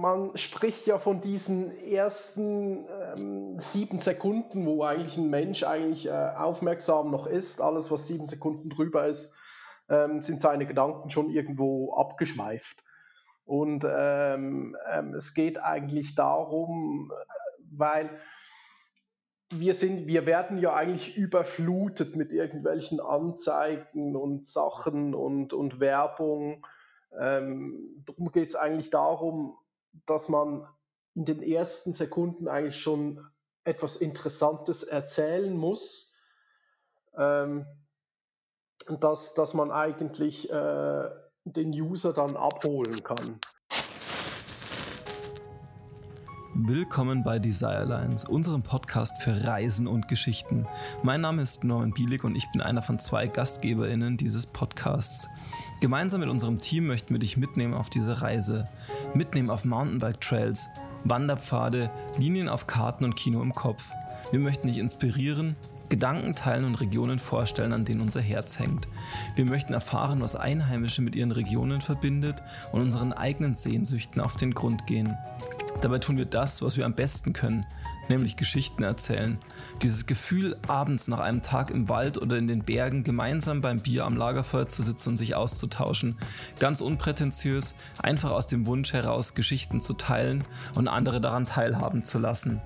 man spricht ja von diesen ersten ähm, sieben Sekunden, wo eigentlich ein Mensch eigentlich äh, aufmerksam noch ist. Alles, was sieben Sekunden drüber ist, ähm, sind seine Gedanken schon irgendwo abgeschweift. Und ähm, ähm es geht eigentlich darum, weil wir sind, wir werden ja eigentlich überflutet mit irgendwelchen Anzeigen und Sachen und, und Werbung. Ähm, darum geht es eigentlich darum, dass man in den ersten Sekunden eigentlich schon etwas Interessantes erzählen muss. Ähm, dass, dass man eigentlich äh, den User dann abholen kann. Willkommen bei Desirelines, unserem Podcast für Reisen und Geschichten. Mein Name ist Norman Bielik und ich bin einer von zwei GastgeberInnen dieses Podcasts. Gemeinsam mit unserem Team möchten wir dich mitnehmen auf diese Reise. Mitnehmen auf Mountainbike-Trails, Wanderpfade, Linien auf Karten und Kino im Kopf. Wir möchten dich inspirieren, Gedanken teilen und Regionen vorstellen, an denen unser Herz hängt. Wir möchten erfahren, was Einheimische mit ihren Regionen verbindet und unseren eigenen Sehnsüchten auf den Grund gehen. Dabei tun wir das, was wir am besten können, nämlich Geschichten erzählen. Dieses Gefühl, abends nach einem Tag im Wald oder in den Bergen gemeinsam beim Bier am Lagerfeuer zu sitzen und sich auszutauschen. Ganz unprätentiös, einfach aus dem Wunsch heraus, Geschichten zu teilen und andere daran teilhaben zu lassen.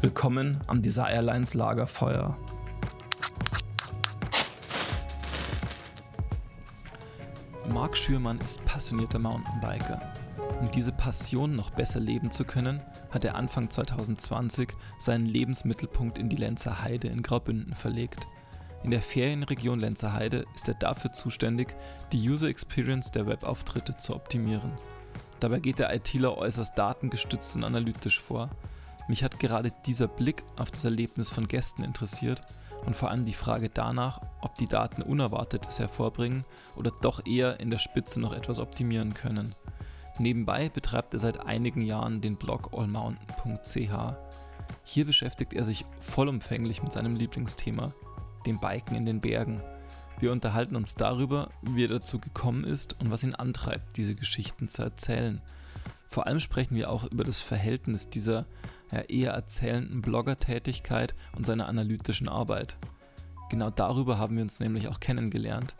Willkommen am Desire Airlines Lagerfeuer. Marc Schürmann ist passionierter Mountainbiker. Um diese Passion noch besser leben zu können, hat er Anfang 2020 seinen Lebensmittelpunkt in die Lenzer Heide in Graubünden verlegt. In der Ferienregion Lenzer Heide ist er dafür zuständig, die User Experience der Webauftritte zu optimieren. Dabei geht der ITler äußerst datengestützt und analytisch vor. Mich hat gerade dieser Blick auf das Erlebnis von Gästen interessiert und vor allem die Frage danach, ob die Daten Unerwartetes hervorbringen oder doch eher in der Spitze noch etwas optimieren können. Nebenbei betreibt er seit einigen Jahren den Blog allmountain.ch. Hier beschäftigt er sich vollumfänglich mit seinem Lieblingsthema, dem Biken in den Bergen. Wir unterhalten uns darüber, wie er dazu gekommen ist und was ihn antreibt, diese Geschichten zu erzählen. Vor allem sprechen wir auch über das Verhältnis dieser eher erzählenden Blogger-Tätigkeit und seiner analytischen Arbeit. Genau darüber haben wir uns nämlich auch kennengelernt.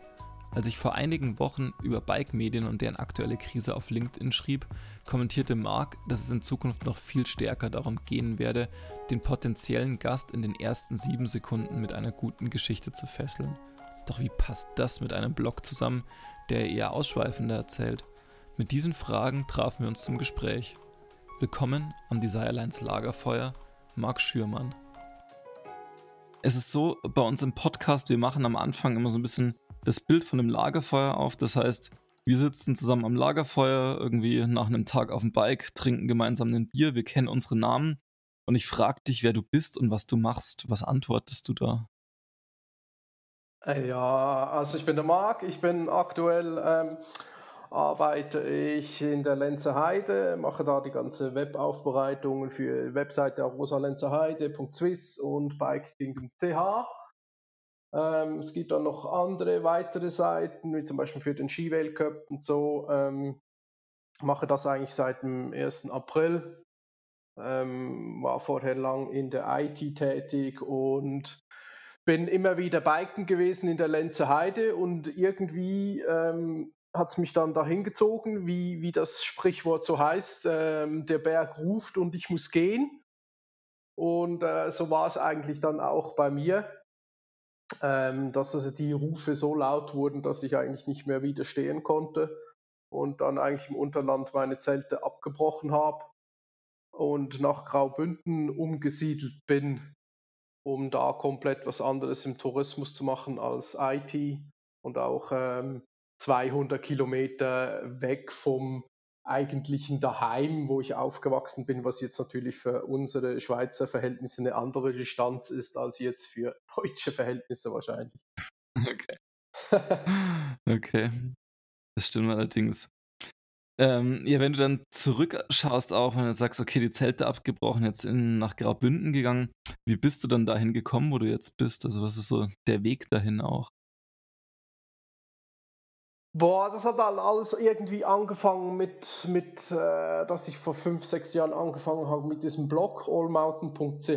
Als ich vor einigen Wochen über Bike-Medien und deren aktuelle Krise auf LinkedIn schrieb, kommentierte Mark, dass es in Zukunft noch viel stärker darum gehen werde, den potenziellen Gast in den ersten sieben Sekunden mit einer guten Geschichte zu fesseln. Doch wie passt das mit einem Blog zusammen, der eher ausschweifender erzählt? Mit diesen Fragen trafen wir uns zum Gespräch. Willkommen am Desirelines Lagerfeuer, Marc Schürmann. Es ist so bei uns im Podcast, wir machen am Anfang immer so ein bisschen das Bild von einem Lagerfeuer auf. Das heißt, wir sitzen zusammen am Lagerfeuer, irgendwie nach einem Tag auf dem Bike, trinken gemeinsam ein Bier, wir kennen unsere Namen. Und ich frage dich, wer du bist und was du machst. Was antwortest du da? Äh, ja, also ich bin der Marc, ich bin aktuell, ähm, arbeite ich in der Lenzer Heide, mache da die ganze Webaufbereitung für Webseite rosalenzerheide.swiss und biking.ch. Ähm, es gibt dann noch andere weitere Seiten, wie zum Beispiel für den Skiweltcup und so. Ähm, mache das eigentlich seit dem 1. April. Ähm, war vorher lang in der IT tätig und bin immer wieder biken gewesen in der Lenzer Heide und irgendwie ähm, hat es mich dann dahin gezogen, wie, wie das Sprichwort so heißt, ähm, der Berg ruft und ich muss gehen. Und äh, so war es eigentlich dann auch bei mir ähm, dass also die Rufe so laut wurden, dass ich eigentlich nicht mehr widerstehen konnte und dann eigentlich im Unterland meine Zelte abgebrochen habe und nach Graubünden umgesiedelt bin, um da komplett was anderes im Tourismus zu machen als IT und auch ähm, 200 Kilometer weg vom eigentlichen Daheim, wo ich aufgewachsen bin, was jetzt natürlich für unsere Schweizer Verhältnisse eine andere Distanz ist als jetzt für deutsche Verhältnisse wahrscheinlich. Okay. okay. Das stimmt allerdings. Ähm, ja, wenn du dann zurückschaust, auch wenn du sagst, okay, die Zelte abgebrochen, jetzt in, nach Graubünden gegangen, wie bist du dann dahin gekommen, wo du jetzt bist? Also, was ist so der Weg dahin auch? Boah, das hat dann alles irgendwie angefangen mit, mit äh, dass ich vor fünf, sechs Jahren angefangen habe mit diesem Blog allmountain.ch,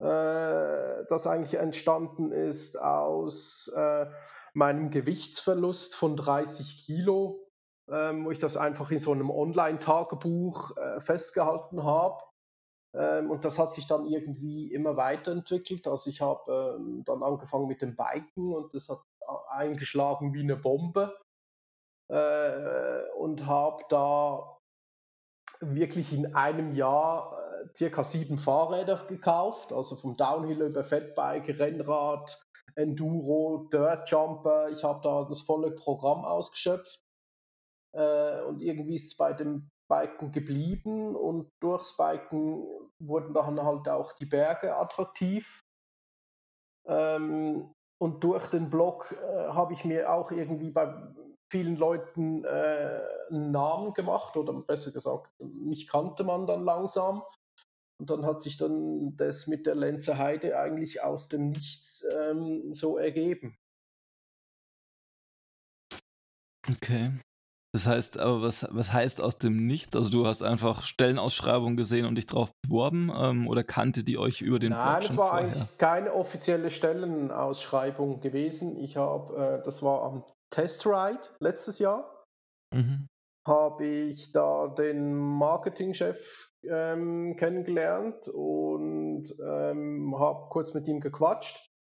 äh, das eigentlich entstanden ist aus äh, meinem Gewichtsverlust von 30 Kilo, ähm, wo ich das einfach in so einem Online-Tagebuch äh, festgehalten habe. Ähm, und das hat sich dann irgendwie immer weiterentwickelt. Also ich habe ähm, dann angefangen mit dem Biken und das hat eingeschlagen wie eine Bombe äh, und habe da wirklich in einem Jahr äh, circa sieben Fahrräder gekauft, also vom Downhill über Fettbike, Rennrad, Enduro, Dirt Jumper. Ich habe da das volle Programm ausgeschöpft äh, und irgendwie ist es bei dem Biken geblieben und durchs Biken wurden dann halt auch die Berge attraktiv. Ähm, und durch den Blog äh, habe ich mir auch irgendwie bei vielen Leuten äh, einen Namen gemacht oder besser gesagt, mich kannte man dann langsam. Und dann hat sich dann das mit der Lenzer Heide eigentlich aus dem Nichts ähm, so ergeben. Okay. Das heißt, aber was, was heißt aus dem Nichts? Also du hast einfach Stellenausschreibungen gesehen und dich drauf beworben ähm, oder kannte die euch über den Nein, Blog es war vorher? eigentlich keine offizielle Stellenausschreibung gewesen. Ich habe, äh, das war am Testride letztes Jahr, mhm. habe ich da den Marketingchef ähm, kennengelernt und ähm, habe kurz mit ihm gequatscht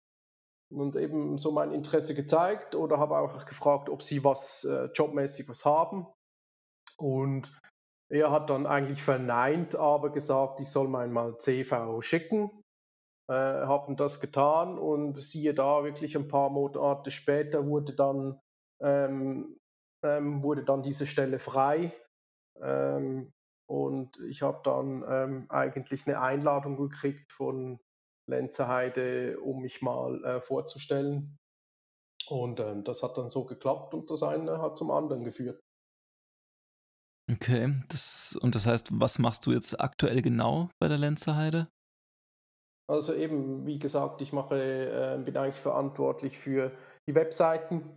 und eben so mein Interesse gezeigt oder habe auch gefragt, ob sie was äh, jobmäßig was haben. Und er hat dann eigentlich verneint, aber gesagt, ich soll mal mal CV schicken. Äh, haben das getan und siehe da, wirklich ein paar Monate später wurde dann, ähm, ähm, wurde dann diese Stelle frei. Ähm, und ich habe dann ähm, eigentlich eine Einladung gekriegt von Lenzerheide, um mich mal äh, vorzustellen. Und ähm, das hat dann so geklappt und das eine hat zum anderen geführt. Okay, das, und das heißt, was machst du jetzt aktuell genau bei der Lenzerheide? Also eben, wie gesagt, ich mache, äh, bin eigentlich verantwortlich für die Webseiten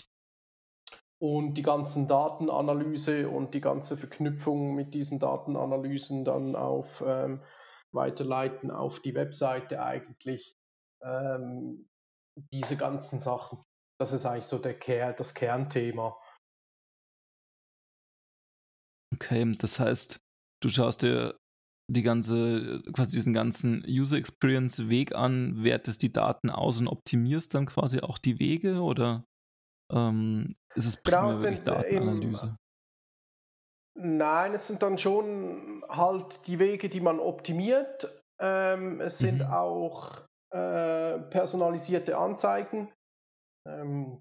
und die ganzen Datenanalyse und die ganze Verknüpfung mit diesen Datenanalysen dann auf ähm, weiterleiten auf die Webseite eigentlich ähm, diese ganzen Sachen. Das ist eigentlich so der Ker das Kernthema. Okay, das heißt, du schaust dir die ganze, quasi diesen ganzen User Experience Weg an, wertest die Daten aus und optimierst dann quasi auch die Wege oder ähm, ist es primär genau, wirklich Datenanalyse? Nein, es sind dann schon halt die Wege, die man optimiert. Ähm, es sind mhm. auch äh, personalisierte Anzeigen. Ähm,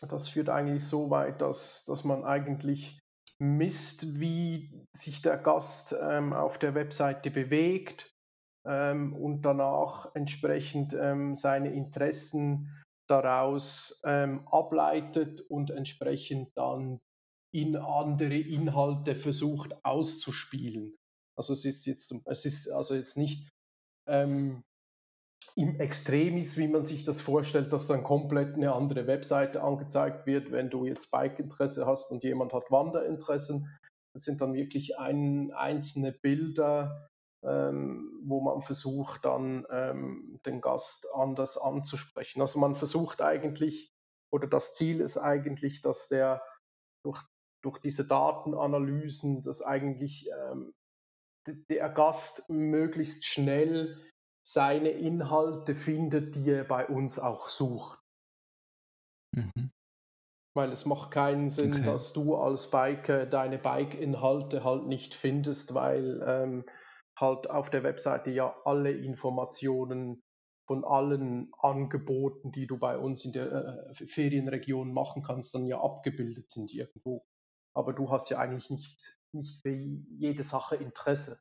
das führt eigentlich so weit, dass, dass man eigentlich misst, wie sich der Gast ähm, auf der Webseite bewegt ähm, und danach entsprechend ähm, seine Interessen daraus ähm, ableitet und entsprechend dann in andere Inhalte versucht auszuspielen. Also es ist jetzt, es ist also jetzt nicht ähm, im Extremis, wie man sich das vorstellt, dass dann komplett eine andere Webseite angezeigt wird, wenn du jetzt Bike-Interesse hast und jemand hat Wanderinteressen. Das sind dann wirklich ein, einzelne Bilder, ähm, wo man versucht dann ähm, den Gast anders anzusprechen. Also man versucht eigentlich, oder das Ziel ist eigentlich, dass der durch durch diese Datenanalysen, dass eigentlich ähm, der Gast möglichst schnell seine Inhalte findet, die er bei uns auch sucht. Mhm. Weil es macht keinen Sinn, okay. dass du als Biker deine Bike-Inhalte halt nicht findest, weil ähm, halt auf der Webseite ja alle Informationen von allen Angeboten, die du bei uns in der äh, Ferienregion machen kannst, dann ja abgebildet sind irgendwo aber du hast ja eigentlich nicht, nicht für jede Sache Interesse.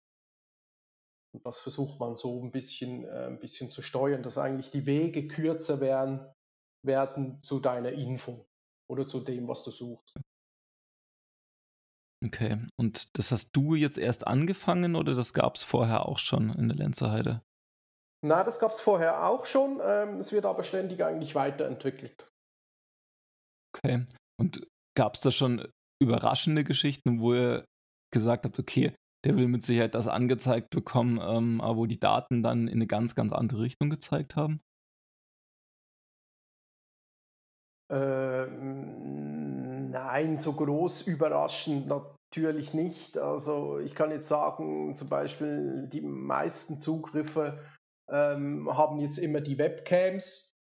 Und das versucht man so ein bisschen, äh, ein bisschen zu steuern, dass eigentlich die Wege kürzer werden, werden zu deiner Info oder zu dem, was du suchst. Okay, und das hast du jetzt erst angefangen oder das gab es vorher auch schon in der Lenzerheide? Na, das gab es vorher auch schon. Ähm, es wird aber ständig eigentlich weiterentwickelt. Okay. Und gab es da schon überraschende Geschichten, wo ihr gesagt habt, okay, der will mit Sicherheit das angezeigt bekommen, ähm, aber wo die Daten dann in eine ganz, ganz andere Richtung gezeigt haben? Ähm, nein, so groß überraschend natürlich nicht. Also ich kann jetzt sagen, zum Beispiel die meisten Zugriffe ähm, haben jetzt immer die Webcams.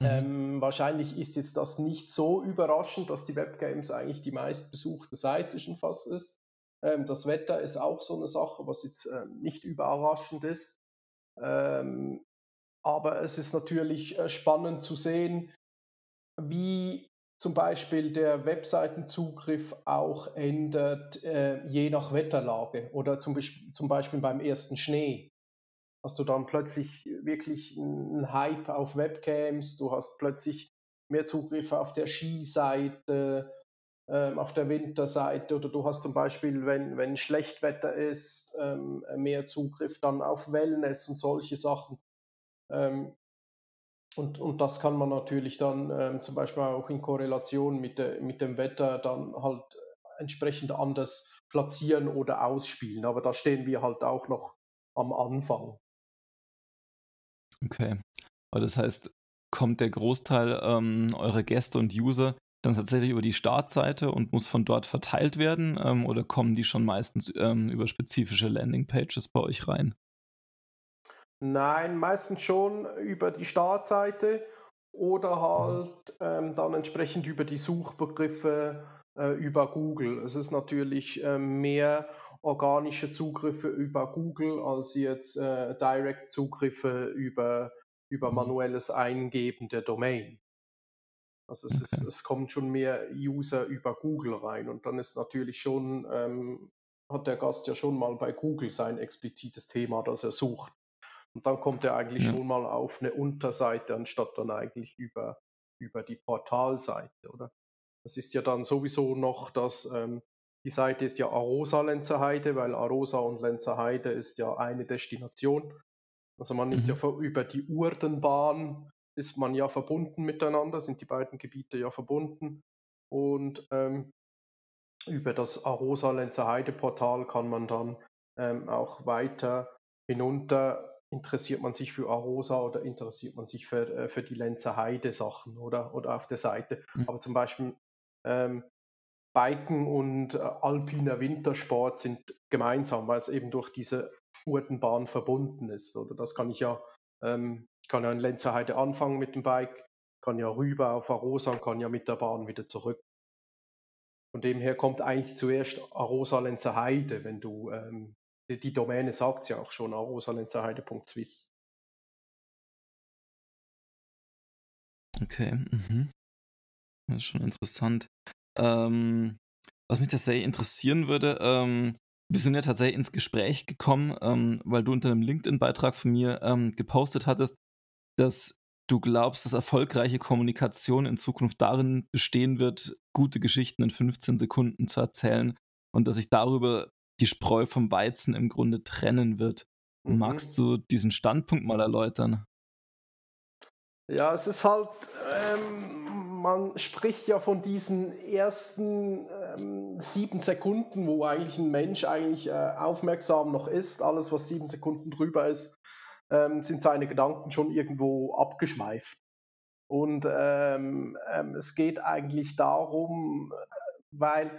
Mhm. Ähm, wahrscheinlich ist jetzt das nicht so überraschend, dass die Webcams eigentlich die meistbesuchte Seite schon fast ist. Ähm, das Wetter ist auch so eine Sache, was jetzt äh, nicht überraschend ist. Ähm, aber es ist natürlich äh, spannend zu sehen, wie zum Beispiel der Webseitenzugriff auch ändert, äh, je nach Wetterlage oder zum, zum Beispiel beim ersten Schnee. Hast du dann plötzlich wirklich einen Hype auf Webcams, du hast plötzlich mehr Zugriff auf der Skiseite, ähm, auf der Winterseite oder du hast zum Beispiel, wenn, wenn Schlechtwetter ist, ähm, mehr Zugriff dann auf Wellness und solche Sachen. Ähm, und, und das kann man natürlich dann ähm, zum Beispiel auch in Korrelation mit, de, mit dem Wetter dann halt entsprechend anders platzieren oder ausspielen. Aber da stehen wir halt auch noch am Anfang. Okay. Aber das heißt, kommt der Großteil ähm, eurer Gäste und User dann tatsächlich über die Startseite und muss von dort verteilt werden? Ähm, oder kommen die schon meistens ähm, über spezifische Landingpages bei euch rein? Nein, meistens schon über die Startseite oder halt ähm, dann entsprechend über die Suchbegriffe äh, über Google. Es ist natürlich äh, mehr organische Zugriffe über Google als jetzt äh, Direct-Zugriffe über, über mhm. manuelles Eingeben der Domain. Also es, ist, es kommt schon mehr User über Google rein und dann ist natürlich schon, ähm, hat der Gast ja schon mal bei Google sein explizites Thema, das er sucht. Und dann kommt er eigentlich ja. schon mal auf eine Unterseite, anstatt dann eigentlich über, über die Portalseite, oder? Das ist ja dann sowieso noch, dass ähm, die Seite ist ja Arosa Lenzerheide, weil Arosa und Lenzerheide ist ja eine Destination. Also man ist mhm. ja über die Urdenbahn ist man ja verbunden miteinander, sind die beiden Gebiete ja verbunden. Und ähm, über das Arosa Lenzerheide Portal kann man dann ähm, auch weiter hinunter interessiert man sich für Arosa oder interessiert man sich für, äh, für die Lenzer Heide Sachen oder, oder auf der Seite. Mhm. Aber zum Beispiel ähm, Biken und äh, alpiner Wintersport sind gemeinsam, weil es eben durch diese Urtenbahn verbunden ist. Oder das kann ich ja, ähm, kann ja in Lenzer Heide anfangen mit dem Bike, kann ja rüber auf Arosa und kann ja mit der Bahn wieder zurück. Von dem her kommt eigentlich zuerst Arosa Lenzer Heide, wenn du ähm, die, die Domäne sagt ja auch schon, rosalenzerheide.swiss. Okay, mhm. das ist schon interessant. Ähm, was mich sehr interessieren würde, ähm, wir sind ja tatsächlich ins Gespräch gekommen, ähm, weil du unter einem LinkedIn-Beitrag von mir ähm, gepostet hattest, dass du glaubst, dass erfolgreiche Kommunikation in Zukunft darin bestehen wird, gute Geschichten in 15 Sekunden zu erzählen und dass sich darüber die Spreu vom Weizen im Grunde trennen wird. Mhm. Magst du diesen Standpunkt mal erläutern? Ja, es ist halt, ähm, man spricht ja von diesen ersten ähm, sieben Sekunden, wo eigentlich ein Mensch eigentlich äh, aufmerksam noch ist. Alles, was sieben Sekunden drüber ist, ähm, sind seine Gedanken schon irgendwo abgeschweift. Und ähm, ähm, es geht eigentlich darum, weil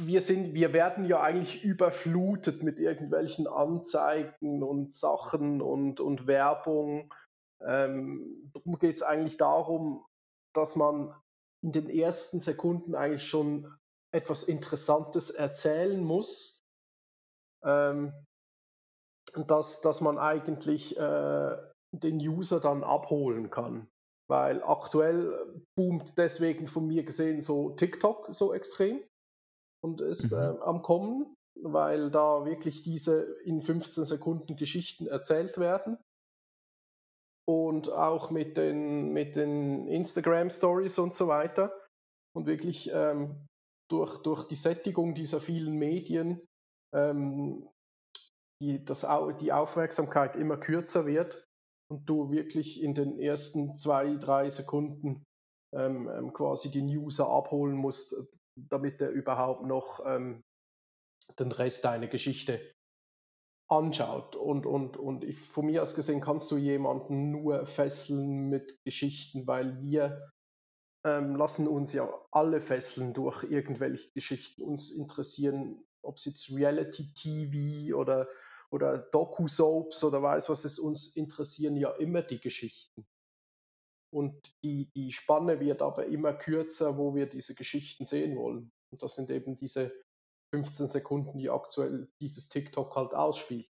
wir sind, wir werden ja eigentlich überflutet mit irgendwelchen Anzeigen und Sachen und, und Werbung. Ähm, darum geht es eigentlich darum, dass man in den ersten Sekunden eigentlich schon etwas Interessantes erzählen muss. Ähm, dass, dass man eigentlich äh, den User dann abholen kann. Weil aktuell boomt deswegen von mir gesehen so TikTok so extrem und ist mhm. äh, am Kommen, weil da wirklich diese in 15 Sekunden Geschichten erzählt werden. Und auch mit den, mit den Instagram Stories und so weiter. Und wirklich ähm, durch, durch die Sättigung dieser vielen Medien ähm, die, das, die Aufmerksamkeit immer kürzer wird und du wirklich in den ersten zwei, drei Sekunden ähm, ähm, quasi den User abholen musst, damit er überhaupt noch ähm, den Rest deiner Geschichte anschaut. Und, und, und ich, von mir aus gesehen kannst du jemanden nur fesseln mit Geschichten, weil wir ähm, lassen uns ja alle fesseln durch irgendwelche Geschichten. Uns interessieren, ob es jetzt Reality-TV oder, oder Doku-Soaps oder weiß was es uns interessieren ja immer die Geschichten. Und die, die Spanne wird aber immer kürzer, wo wir diese Geschichten sehen wollen. Und das sind eben diese 15 Sekunden, die aktuell dieses TikTok halt ausspielt.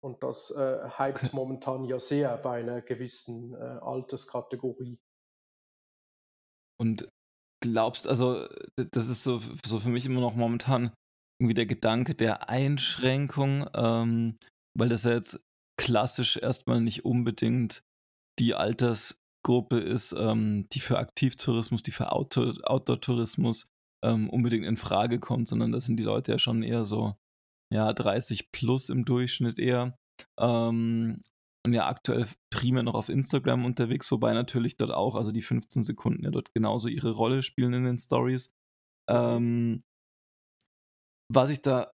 Und das äh, hypt okay. momentan ja sehr bei einer gewissen äh, Alterskategorie. Und glaubst, also das ist so, so für mich immer noch momentan irgendwie der Gedanke der Einschränkung, ähm, weil das ja jetzt klassisch erstmal nicht unbedingt die Altersgruppe ist, ähm, die für Aktivtourismus, die für Outdoor-Tourismus ähm, unbedingt in Frage kommt, sondern das sind die Leute ja schon eher so, ja, 30 plus im Durchschnitt eher. Ähm, und ja aktuell primär noch auf Instagram unterwegs, wobei natürlich dort auch, also die 15 Sekunden ja dort genauso ihre Rolle spielen in den Stories. Ähm, was ich da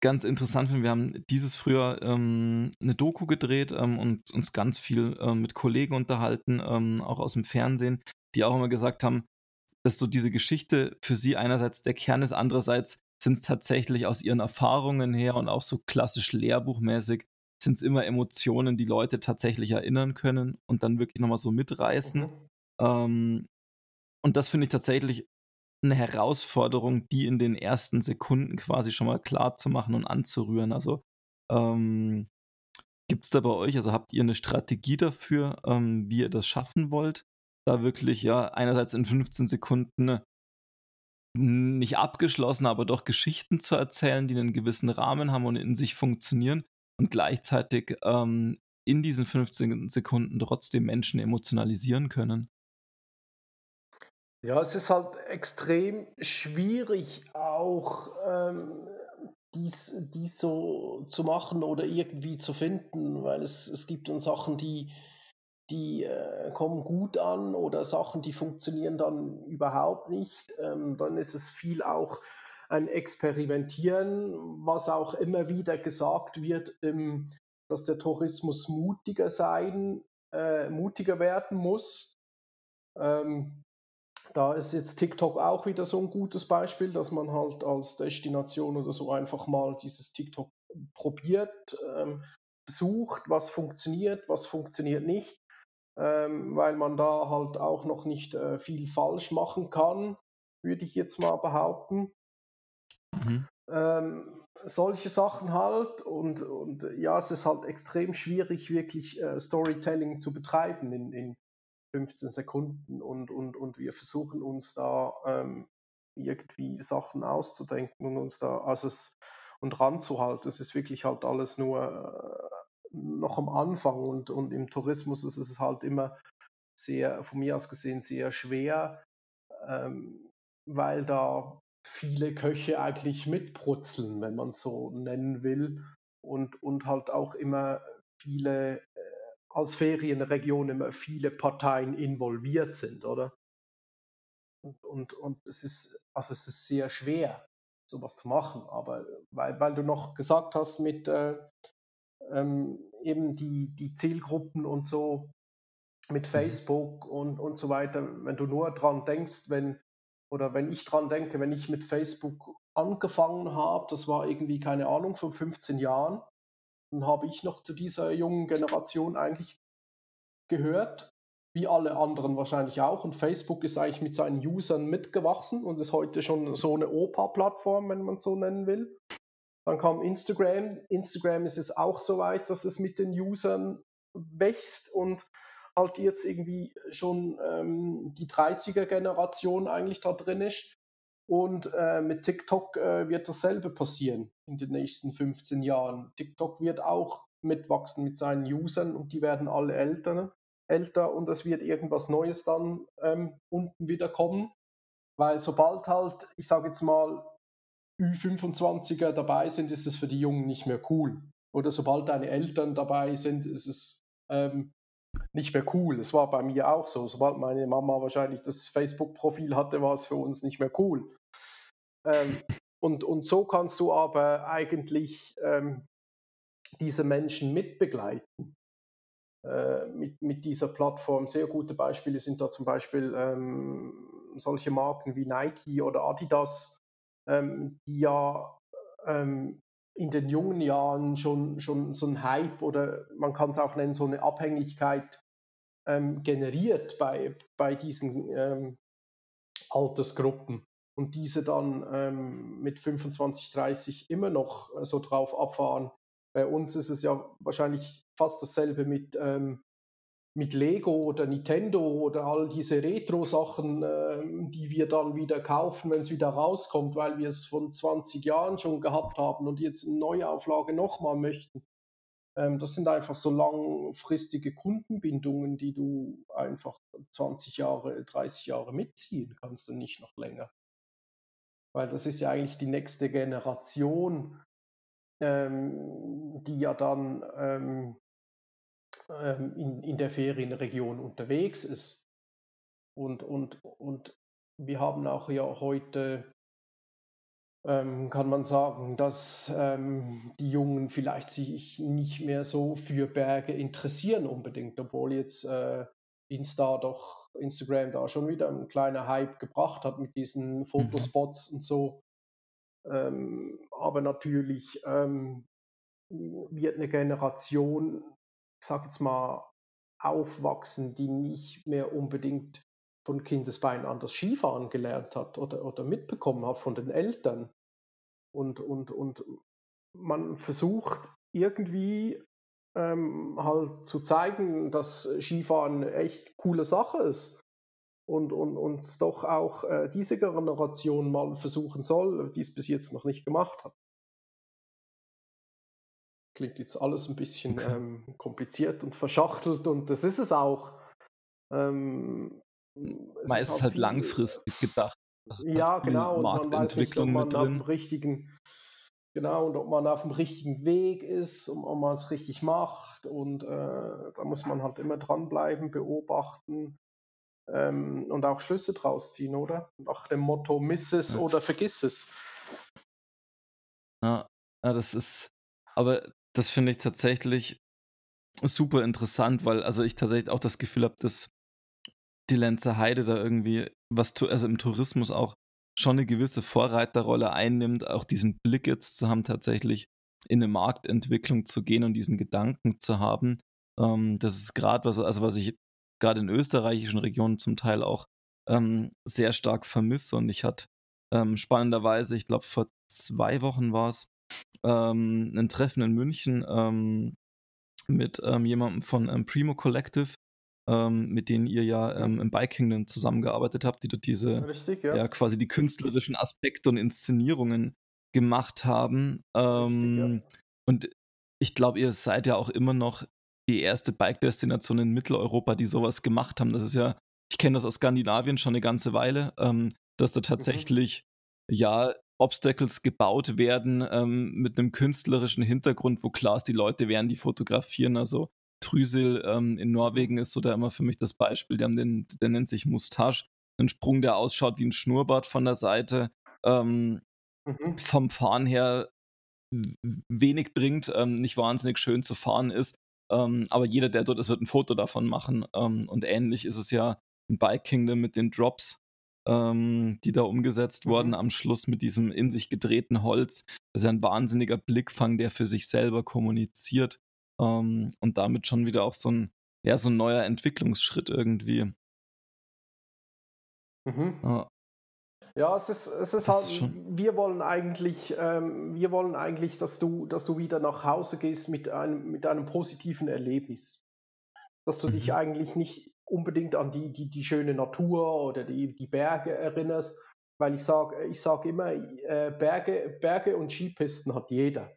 ganz interessant finde, wir haben dieses Frühjahr ähm, eine Doku gedreht ähm, und uns ganz viel ähm, mit Kollegen unterhalten, ähm, auch aus dem Fernsehen, die auch immer gesagt haben, dass so diese Geschichte für sie einerseits der Kern ist, andererseits sind es tatsächlich aus ihren Erfahrungen her und auch so klassisch lehrbuchmäßig sind es immer Emotionen, die Leute tatsächlich erinnern können und dann wirklich nochmal so mitreißen. Mhm. Ähm, und das finde ich tatsächlich eine Herausforderung, die in den ersten Sekunden quasi schon mal klar zu machen und anzurühren. Also ähm, gibt es da bei euch, also habt ihr eine Strategie dafür, ähm, wie ihr das schaffen wollt? Da wirklich ja einerseits in 15 Sekunden nicht abgeschlossen, aber doch Geschichten zu erzählen, die einen gewissen Rahmen haben und in sich funktionieren und gleichzeitig ähm, in diesen 15 Sekunden trotzdem Menschen emotionalisieren können. Ja, es ist halt extrem schwierig auch ähm, dies, dies so zu machen oder irgendwie zu finden, weil es, es gibt dann Sachen, die, die äh, kommen gut an oder Sachen, die funktionieren dann überhaupt nicht. Ähm, dann ist es viel auch ein Experimentieren, was auch immer wieder gesagt wird, ähm, dass der Tourismus mutiger sein, äh, mutiger werden muss. Ähm, da ist jetzt TikTok auch wieder so ein gutes Beispiel, dass man halt als Destination oder so einfach mal dieses TikTok probiert, ähm, besucht, was funktioniert, was funktioniert nicht, ähm, weil man da halt auch noch nicht äh, viel falsch machen kann, würde ich jetzt mal behaupten. Mhm. Ähm, solche Sachen halt und, und ja, es ist halt extrem schwierig, wirklich äh, Storytelling zu betreiben in, in 15 Sekunden und, und, und wir versuchen uns da ähm, irgendwie Sachen auszudenken und uns da also es, und ranzuhalten. Es ist wirklich halt alles nur äh, noch am Anfang und, und im Tourismus ist es halt immer sehr, von mir aus gesehen, sehr schwer, ähm, weil da viele Köche eigentlich mitbrutzeln, wenn man so nennen will. Und, und halt auch immer viele, äh, als Ferienregion immer viele Parteien involviert sind, oder? Und, und, und es ist, also es ist sehr schwer, sowas zu machen. Aber weil, weil du noch gesagt hast mit äh, ähm, eben die, die Zielgruppen und so, mit mhm. Facebook und, und so weiter, wenn du nur dran denkst, wenn oder wenn ich dran denke, wenn ich mit Facebook angefangen habe, das war irgendwie keine Ahnung, vor 15 Jahren, dann habe ich noch zu dieser jungen Generation eigentlich gehört, wie alle anderen wahrscheinlich auch. Und Facebook ist eigentlich mit seinen Usern mitgewachsen und ist heute schon so eine Opa-Plattform, wenn man es so nennen will. Dann kam Instagram. Instagram ist es auch so weit, dass es mit den Usern wächst und halt jetzt irgendwie schon ähm, die 30er-Generation eigentlich da drin ist. Und äh, mit TikTok äh, wird dasselbe passieren in den nächsten 15 Jahren. TikTok wird auch mitwachsen mit seinen Usern und die werden alle älter, älter und es wird irgendwas Neues dann ähm, unten wieder kommen. Weil sobald halt, ich sage jetzt mal, Ü25er dabei sind, ist es für die Jungen nicht mehr cool. Oder sobald deine Eltern dabei sind, ist es ähm, nicht mehr cool. Es war bei mir auch so. Sobald meine Mama wahrscheinlich das Facebook-Profil hatte, war es für uns nicht mehr cool. Ähm, und, und so kannst du aber eigentlich ähm, diese Menschen mitbegleiten. Äh, mit, mit dieser Plattform. Sehr gute Beispiele sind da zum Beispiel ähm, solche Marken wie Nike oder Adidas, ähm, die ja ähm, in den jungen Jahren schon, schon so ein Hype oder man kann es auch nennen, so eine Abhängigkeit ähm, generiert bei, bei diesen ähm, Altersgruppen und diese dann ähm, mit 25, 30 immer noch äh, so drauf abfahren. Bei uns ist es ja wahrscheinlich fast dasselbe mit, ähm, mit Lego oder Nintendo oder all diese Retro-Sachen, ähm, die wir dann wieder kaufen, wenn es wieder rauskommt, weil wir es von 20 Jahren schon gehabt haben und jetzt eine Neuauflage nochmal möchten. Ähm, das sind einfach so langfristige Kundenbindungen, die du einfach 20 Jahre, 30 Jahre mitziehen kannst und nicht noch länger. Weil das ist ja eigentlich die nächste Generation, ähm, die ja dann ähm, ähm, in, in der Ferienregion unterwegs ist. Und, und, und wir haben auch ja heute ähm, kann man sagen, dass ähm, die Jungen vielleicht sich nicht mehr so für Berge interessieren unbedingt, obwohl jetzt äh, Insta doch Instagram da schon wieder ein kleiner Hype gebracht hat mit diesen mhm. Fotospots mhm. und so. Ähm, aber natürlich ähm, wird eine Generation, ich sag jetzt mal, aufwachsen, die nicht mehr unbedingt von Kindesbein an das Skifahren gelernt hat oder, oder mitbekommen hat von den Eltern. Und, und, und man versucht irgendwie ähm, halt zu zeigen, dass Skifahren echt coole Sache ist. Und, und uns doch auch äh, diese Generation mal versuchen soll, die es bis jetzt noch nicht gemacht hat. Klingt jetzt alles ein bisschen ähm, kompliziert und verschachtelt und das ist es auch. Ähm, Meist halt, halt langfristig gedacht. Ja, genau. Und man weiß nicht, ob man auf dem richtigen, genau, und ob man auf dem richtigen Weg ist und ob man es richtig macht. Und äh, da muss man halt immer dranbleiben, beobachten ähm, und auch Schlüsse draus ziehen, oder? Nach dem Motto, miss es ja. oder vergiss es. Ja, ja das ist, aber das finde ich tatsächlich super interessant, weil also ich tatsächlich auch das Gefühl habe, dass die Lenzer Heide da irgendwie, was also im Tourismus auch schon eine gewisse Vorreiterrolle einnimmt, auch diesen Blick jetzt zu haben, tatsächlich in eine Marktentwicklung zu gehen und diesen Gedanken zu haben. Ähm, das ist gerade was, also was ich gerade in österreichischen Regionen zum Teil auch ähm, sehr stark vermisse. Und ich hatte ähm, spannenderweise, ich glaube vor zwei Wochen war es, ähm, ein Treffen in München ähm, mit ähm, jemandem von Primo Collective, ähm, mit denen ihr ja ähm, im Bike Kingdom zusammengearbeitet habt, die dort diese Richtig, ja. ja. quasi die künstlerischen Aspekte und Inszenierungen gemacht haben. Ähm, Richtig, ja. Und ich glaube, ihr seid ja auch immer noch die erste Bike-Destination in Mitteleuropa, die sowas gemacht haben. Das ist ja, ich kenne das aus Skandinavien schon eine ganze Weile, ähm, dass da mhm. tatsächlich mhm. ja Obstacles gebaut werden ähm, mit einem künstlerischen Hintergrund, wo klar ist, die Leute werden die fotografieren. Also Trüsel ähm, in Norwegen ist so da immer für mich das Beispiel. Der, den, der nennt sich Mustache. Ein Sprung, der ausschaut wie ein Schnurrbart von der Seite. Ähm, mhm. Vom Fahren her wenig bringt, ähm, nicht wahnsinnig schön zu fahren ist. Ähm, aber jeder, der dort ist, wird ein Foto davon machen. Ähm, und ähnlich ist es ja im Bike Kingdom mit den Drops, ähm, die da umgesetzt mhm. wurden am Schluss mit diesem in sich gedrehten Holz. Das ist ja ein wahnsinniger Blickfang, der für sich selber kommuniziert. Ähm, und damit schon wieder auch so ein, ja, so ein neuer Entwicklungsschritt irgendwie. Mhm. Ja. Ja, es ist, es ist halt, ist wir wollen eigentlich, ähm, wir wollen eigentlich, dass du, dass du wieder nach Hause gehst mit einem, mit einem positiven Erlebnis. Dass du mhm. dich eigentlich nicht unbedingt an die, die, die schöne Natur oder die, die Berge erinnerst, weil ich sage ich sag immer, äh, Berge, Berge und Skipisten hat jeder.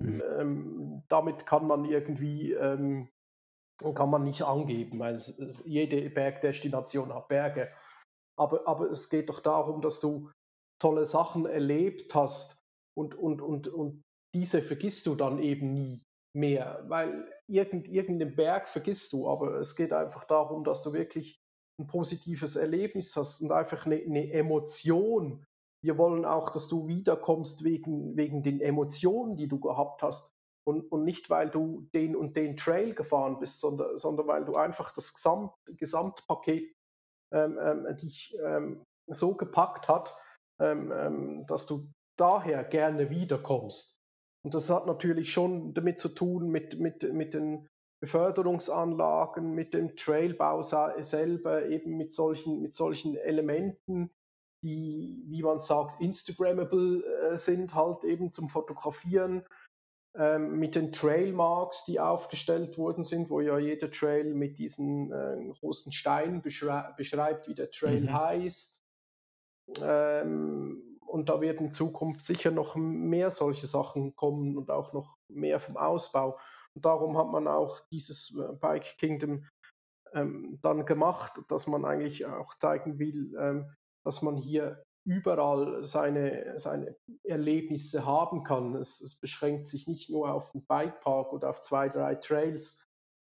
Mhm. Ähm, damit kann man irgendwie, ähm, kann man nicht angeben, weil es, es, jede Bergdestination hat Berge. Aber, aber es geht doch darum, dass du tolle Sachen erlebt hast und, und, und, und diese vergisst du dann eben nie. Mehr, weil irgend, irgendeinen Berg vergisst du, aber es geht einfach darum, dass du wirklich ein positives Erlebnis hast und einfach eine, eine Emotion. Wir wollen auch, dass du wiederkommst wegen, wegen den Emotionen, die du gehabt hast. Und, und nicht, weil du den und den Trail gefahren bist, sondern, sondern weil du einfach das Gesamt, Gesamtpaket ähm, ähm, dich ähm, so gepackt hat, ähm, ähm, dass du daher gerne wiederkommst. Und das hat natürlich schon damit zu tun mit, mit, mit den Beförderungsanlagen, mit dem Trailbau selber, eben mit solchen, mit solchen Elementen, die, wie man sagt, Instagrammable äh, sind, halt eben zum Fotografieren, ähm, mit den Trailmarks, die aufgestellt worden sind, wo ja jeder Trail mit diesen äh, großen Steinen beschrei beschreibt, wie der Trail mhm. heißt. Ähm, und da wird in Zukunft sicher noch mehr solche Sachen kommen und auch noch mehr vom Ausbau. Und darum hat man auch dieses äh, Bike Kingdom ähm, dann gemacht, dass man eigentlich auch zeigen will, ähm, dass man hier überall seine, seine Erlebnisse haben kann. Es, es, beschränkt sich nicht nur auf den Bikepark oder auf zwei, drei Trails,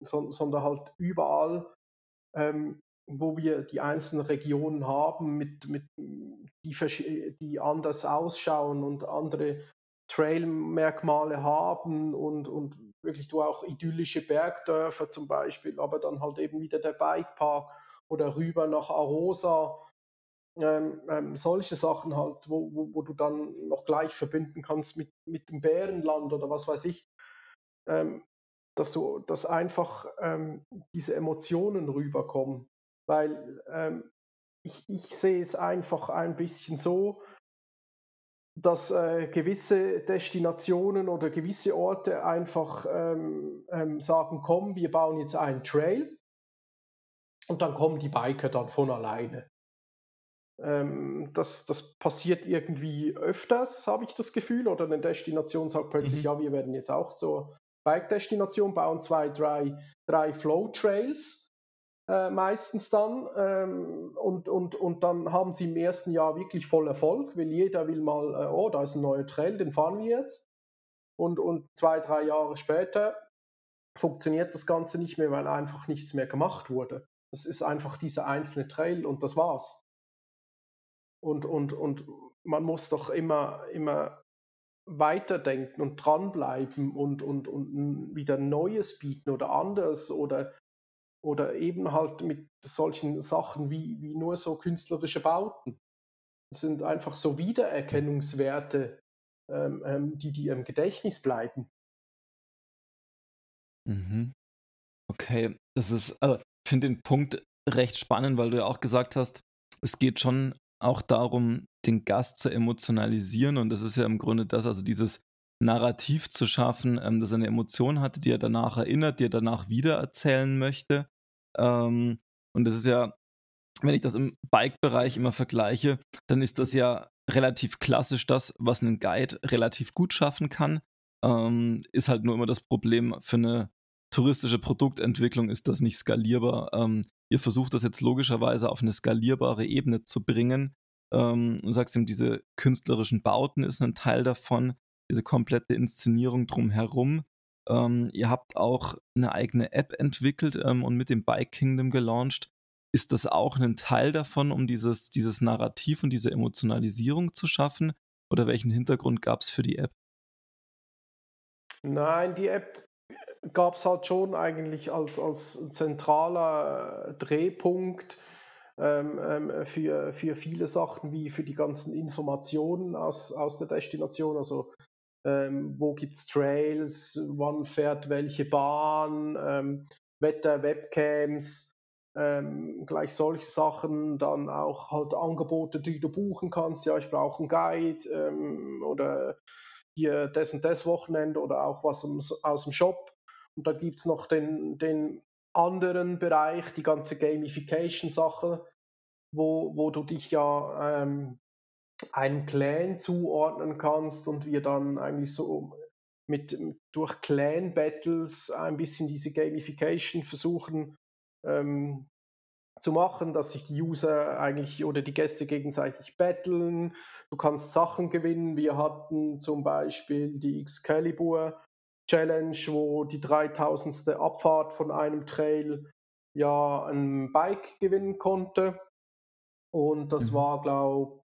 sondern, sondern halt überall ähm, wo wir die einzelnen Regionen haben, mit, mit, die, die anders ausschauen und andere Trail-Merkmale haben und, und wirklich du auch idyllische Bergdörfer zum Beispiel, aber dann halt eben wieder der Bikepark oder rüber nach Arosa. Ähm, ähm, solche Sachen halt, wo, wo, wo, du dann noch gleich verbinden kannst mit, mit dem Bärenland oder was weiß ich. Ähm, dass du, dass einfach ähm, diese Emotionen rüberkommen weil ähm, ich, ich sehe es einfach ein bisschen so, dass äh, gewisse Destinationen oder gewisse Orte einfach ähm, ähm, sagen, komm, wir bauen jetzt einen Trail und dann kommen die Biker dann von alleine. Ähm, das, das passiert irgendwie öfters, habe ich das Gefühl, oder eine Destination sagt plötzlich, mhm. ja, wir werden jetzt auch zur Bike-Destination, bauen zwei, drei, drei Flow-Trails äh, meistens dann. Ähm, und, und, und dann haben sie im ersten Jahr wirklich voll Erfolg, weil jeder will mal, äh, oh, da ist ein neuer Trail, den fahren wir jetzt. Und, und zwei, drei Jahre später funktioniert das Ganze nicht mehr, weil einfach nichts mehr gemacht wurde. Es ist einfach dieser einzelne Trail und das war's. Und, und, und man muss doch immer, immer weiterdenken und dranbleiben und, und, und wieder Neues bieten oder anders oder oder eben halt mit solchen Sachen wie, wie nur so künstlerische Bauten. Das sind einfach so Wiedererkennungswerte, ähm, ähm, die dir im Gedächtnis bleiben. Mhm. Okay, das ist, also, ich finde den Punkt recht spannend, weil du ja auch gesagt hast, es geht schon auch darum, den Gast zu emotionalisieren und das ist ja im Grunde das, also dieses Narrativ zu schaffen, ähm, dass er eine Emotion hatte, die er danach erinnert, die er danach wiedererzählen möchte ähm, und das ist ja, wenn ich das im Bike-Bereich immer vergleiche, dann ist das ja relativ klassisch das, was ein Guide relativ gut schaffen kann. Ähm, ist halt nur immer das Problem für eine touristische Produktentwicklung ist das nicht skalierbar. Ähm, ihr versucht das jetzt logischerweise auf eine skalierbare Ebene zu bringen. Ähm, und sagst ihm, diese künstlerischen Bauten ist ein Teil davon, diese komplette Inszenierung drumherum. Ähm, ihr habt auch eine eigene App entwickelt ähm, und mit dem Bike Kingdom gelauncht. Ist das auch ein Teil davon, um dieses, dieses Narrativ und diese Emotionalisierung zu schaffen? Oder welchen Hintergrund gab es für die App? Nein, die App gab es halt schon eigentlich als, als zentraler äh, Drehpunkt ähm, ähm, für, für viele Sachen, wie für die ganzen Informationen aus, aus der Destination. Also ähm, wo gibt es Trails, wann fährt welche Bahn, ähm, Wetter, Webcams, ähm, gleich solche Sachen, dann auch halt Angebote, die du buchen kannst. Ja, ich brauche einen Guide ähm, oder hier das und das Wochenende oder auch was aus dem Shop. Und dann gibt es noch den, den anderen Bereich, die ganze Gamification-Sache, wo, wo du dich ja ähm, einen Clan zuordnen kannst und wir dann eigentlich so mit durch Clan Battles ein bisschen diese Gamification versuchen ähm, zu machen, dass sich die User eigentlich oder die Gäste gegenseitig battlen. Du kannst Sachen gewinnen. Wir hatten zum Beispiel die Excalibur Challenge, wo die 3000. Abfahrt von einem Trail ja ein Bike gewinnen konnte. Und das mhm. war, glaube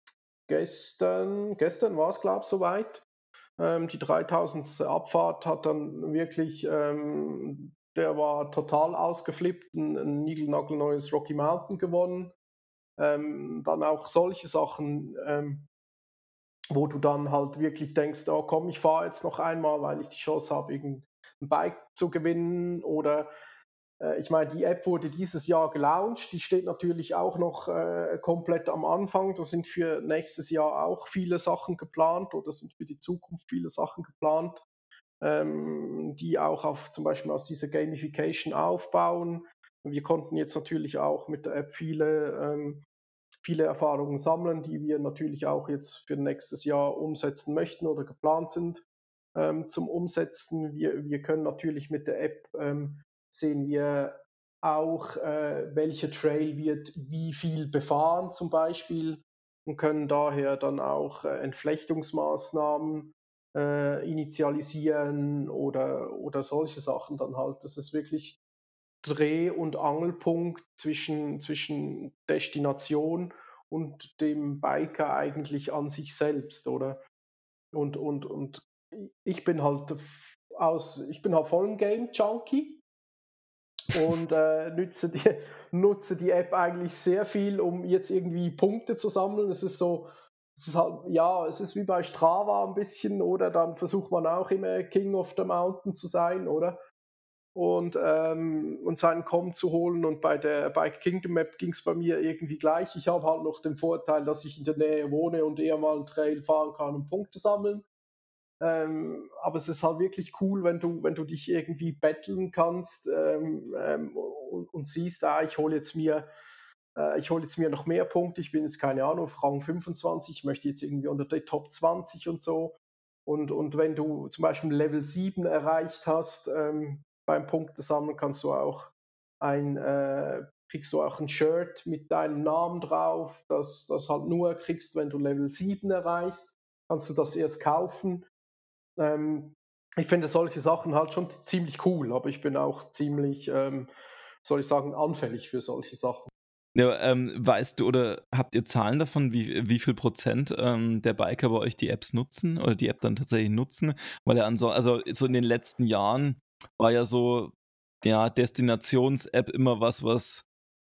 gestern, gestern war es, glaube ich, soweit. Ähm, die 3000. Abfahrt hat dann wirklich, ähm, der war total ausgeflippt, ein, ein niegelnagelneues Rocky Mountain gewonnen. Ähm, dann auch solche Sachen, ähm, wo du dann halt wirklich denkst, oh komm, ich fahre jetzt noch einmal, weil ich die Chance habe, irgendein Bike zu gewinnen oder ich meine, die App wurde dieses Jahr gelauncht, die steht natürlich auch noch äh, komplett am Anfang. Da sind für nächstes Jahr auch viele Sachen geplant oder sind für die Zukunft viele Sachen geplant, ähm, die auch auf zum Beispiel aus dieser Gamification aufbauen. Wir konnten jetzt natürlich auch mit der App viele, ähm, viele Erfahrungen sammeln, die wir natürlich auch jetzt für nächstes Jahr umsetzen möchten oder geplant sind ähm, zum Umsetzen. Wir, wir können natürlich mit der App ähm, sehen wir auch, äh, welcher Trail wird wie viel befahren zum Beispiel und können daher dann auch äh, Entflechtungsmaßnahmen äh, initialisieren oder, oder solche Sachen dann halt. Das ist wirklich Dreh- und Angelpunkt zwischen, zwischen Destination und dem Biker eigentlich an sich selbst, oder? Und, und, und ich bin halt aus, ich bin halt voll ein Game Junkie und äh, nutze, die, nutze die App eigentlich sehr viel, um jetzt irgendwie Punkte zu sammeln. Es ist so, es ist halt, ja, es ist wie bei Strava ein bisschen, oder? Dann versucht man auch immer King of the Mountain zu sein, oder? Und, ähm, und seinen Com zu holen. Und bei der Bike Kingdom Map ging es bei mir irgendwie gleich. Ich habe halt noch den Vorteil, dass ich in der Nähe wohne und eher mal einen Trail fahren kann und Punkte sammeln. Ähm, aber es ist halt wirklich cool, wenn du, wenn du dich irgendwie betteln kannst ähm, ähm, und, und, siehst, ah, ich hole jetzt mir, äh, ich hole jetzt mir noch mehr Punkte. Ich bin jetzt keine Ahnung, auf Rang 25, ich möchte jetzt irgendwie unter die Top 20 und so. Und, und wenn du zum Beispiel Level 7 erreicht hast ähm, beim Punktesammeln, kannst du auch ein, äh, kriegst du auch ein Shirt mit deinem Namen drauf, das, das halt nur kriegst, wenn du Level 7 erreichst. Kannst du das erst kaufen ähm, ich finde solche Sachen halt schon ziemlich cool, aber ich bin auch ziemlich, ähm, soll ich sagen, anfällig für solche Sachen. Ja, ähm, weißt du oder habt ihr Zahlen davon, wie, wie viel Prozent ähm, der Biker bei euch die Apps nutzen oder die App dann tatsächlich nutzen? Weil ja so, also so in den letzten Jahren war ja so, ja, Destinations-App immer was, was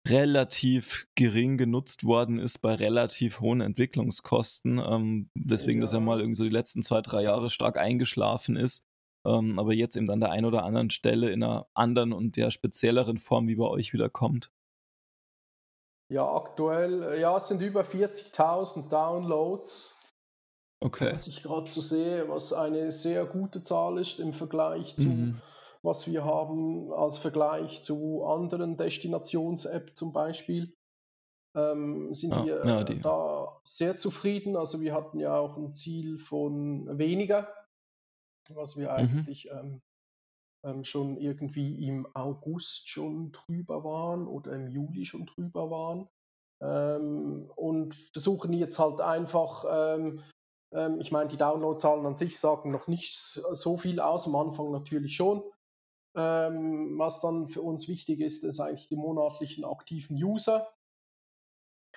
relativ gering genutzt worden ist bei relativ hohen Entwicklungskosten, ähm, weswegen ja. das ja mal irgendwie so die letzten zwei, drei Jahre stark eingeschlafen ist. Ähm, aber jetzt eben an der einen oder anderen Stelle in einer anderen und der spezielleren Form wie bei euch wieder kommt. Ja, aktuell, äh, ja, es sind über 40.000 Downloads. Okay. Was ich gerade so sehe, was eine sehr gute Zahl ist im Vergleich zu mhm was wir haben als Vergleich zu anderen Destinations-App zum Beispiel. Ähm, sind ah, wir ja, da sehr zufrieden. Also wir hatten ja auch ein Ziel von weniger, was wir mhm. eigentlich ähm, ähm, schon irgendwie im August schon drüber waren oder im Juli schon drüber waren. Ähm, und versuchen jetzt halt einfach ähm, ähm, ich meine, die Downloadzahlen an sich sagen noch nicht so viel aus, am Anfang natürlich schon, ähm, was dann für uns wichtig ist, ist eigentlich die monatlichen aktiven User.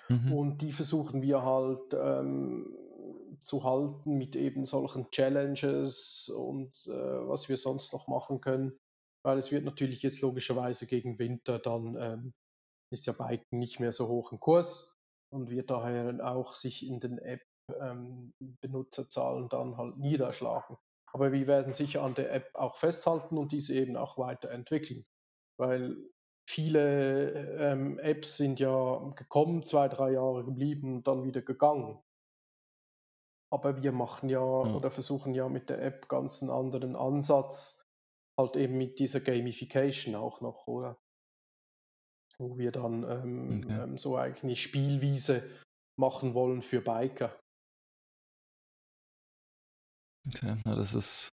Mhm. Und die versuchen wir halt ähm, zu halten mit eben solchen Challenges und äh, was wir sonst noch machen können. Weil es wird natürlich jetzt logischerweise gegen Winter dann ähm, ist ja Biken nicht mehr so hoch im Kurs und wird daher auch sich in den App ähm, Benutzerzahlen dann halt niederschlagen. Aber wir werden sicher an der App auch festhalten und diese eben auch weiterentwickeln. Weil viele ähm, Apps sind ja gekommen, zwei, drei Jahre geblieben und dann wieder gegangen. Aber wir machen ja, ja, oder versuchen ja mit der App ganz einen anderen Ansatz, halt eben mit dieser Gamification auch noch, oder? Wo wir dann ähm, okay. ähm, so eigentlich Spielwiese machen wollen für Biker. Okay, na, das ist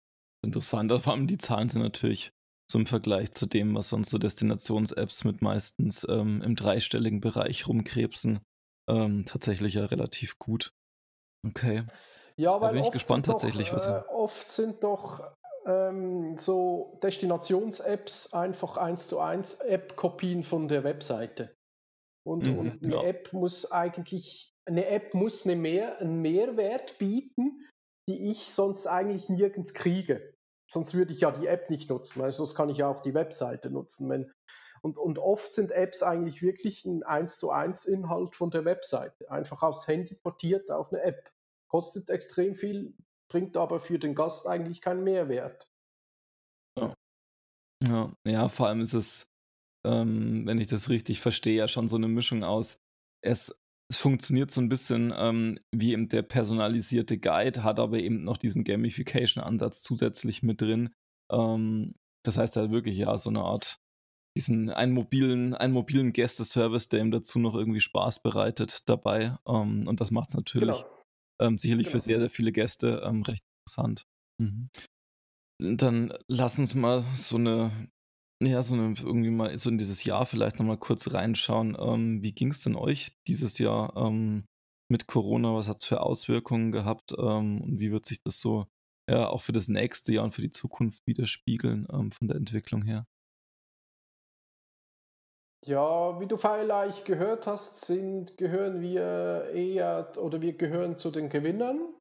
interessant. Vor allem die Zahlen sind natürlich zum Vergleich zu dem, was sonst so Destinations-Apps mit meistens ähm, im dreistelligen Bereich rumkrebsen, ähm, tatsächlich ja relativ gut. Okay. Ja, weil da bin ich gespannt doch, tatsächlich, was. Äh, oft sind doch ähm, so Destinations-Apps einfach eins zu eins App-Kopien von der Webseite. Und, Mhm, und eine ja. App muss eigentlich, eine App muss eine mehr, einen Mehrwert bieten, die ich sonst eigentlich nirgends kriege. Sonst würde ich ja die App nicht nutzen. Also sonst kann ich ja auch die Webseite nutzen. Wenn, und, und oft sind Apps eigentlich wirklich ein 1 zu 1 Inhalt von der Webseite. Einfach aufs Handy portiert auf eine App. Kostet extrem viel, bringt aber für den Gast eigentlich keinen Mehrwert. Ja, ja, vor allem ist es, ähm, wenn ich das richtig verstehe, ja schon so eine Mischung aus. Es, es funktioniert so ein bisschen ähm, wie eben der personalisierte Guide, hat aber eben noch diesen Gamification-Ansatz zusätzlich mit drin. Ähm, das heißt halt wirklich, ja, so eine Art, diesen einen mobilen, einen mobilen Gästeservice, der ihm dazu noch irgendwie Spaß bereitet dabei. Ähm, und das macht es natürlich Genau. ähm, sicherlich für Genau. sehr, sehr viele Gäste ähm, recht interessant. Mhm. Dann lass uns mal so eine, ja, so eine, irgendwie mal so in dieses Jahr vielleicht nochmal kurz reinschauen. Ähm, wie ging es denn euch dieses Jahr ähm, mit Corona? Was hat es für Auswirkungen gehabt? Ähm, und wie wird sich das so ja, auch für das nächste Jahr und für die Zukunft widerspiegeln ähm, von der Entwicklung her? Ja, wie du vielleicht gehört hast, sind, gehören wir eher oder wir gehören zu den Gewinnern.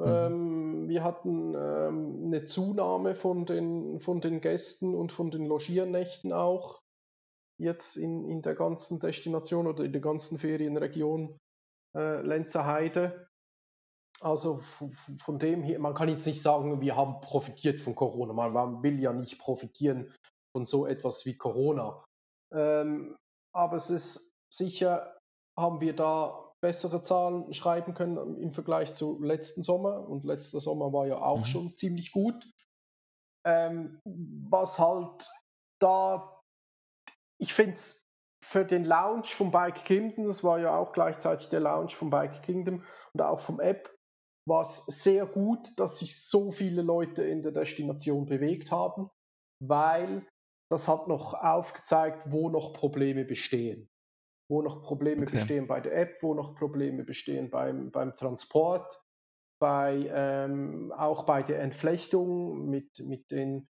Mhm. Ähm, wir hatten ähm, eine Zunahme von den, von den Gästen und von den Logiernächten auch jetzt in, in der ganzen Destination oder in der ganzen Ferienregion äh, Lenzerheide. Also f- f- von dem her, man kann jetzt nicht sagen, wir haben profitiert von Corona. Man, man will ja nicht profitieren von so etwas wie Corona. Ähm, aber es ist sicher, haben wir da bessere Zahlen schreiben können im Vergleich zu letzten Sommer. Und letzter Sommer war ja auch Mhm. schon ziemlich gut. Ähm, was halt da, ich finde es für den Launch vom Bike Kingdom, das war ja auch gleichzeitig der Launch vom Bike Kingdom und auch vom App, war es sehr gut, dass sich so viele Leute in der Destination bewegt haben, weil das hat noch aufgezeigt, wo noch Probleme bestehen. Wo noch Probleme Okay. bestehen bei der App, wo noch Probleme bestehen beim, beim Transport, bei, ähm, auch bei der Entflechtung mit, mit den